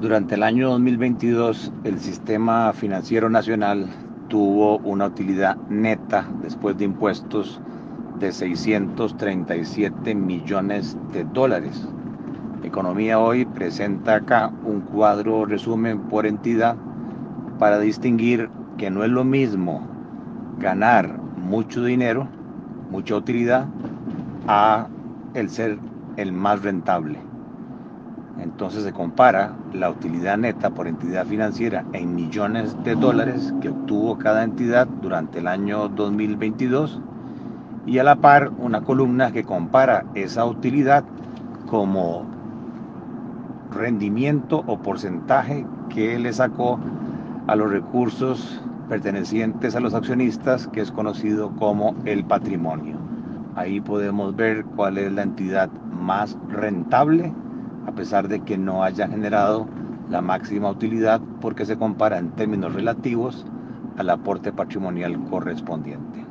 Durante el año 2022, el sistema financiero nacional tuvo una utilidad neta después de impuestos de 637 millones de dólares. Economía Hoy presenta acá un cuadro resumen por entidad para distinguir que no es lo mismo ganar mucho dinero, mucha utilidad, a el ser el más rentable. Entonces se compara la utilidad neta por entidad financiera en millones de dólares que obtuvo cada entidad durante el año 2022 y a la par una columna que compara esa utilidad como rendimiento o porcentaje que le sacó a los recursos pertenecientes a los accionistas, que es conocido como el patrimonio. Ahí podemos ver cuál es la entidad más rentable a pesar de que no haya generado la máxima utilidad porque se compara en términos relativos al aporte patrimonial correspondiente.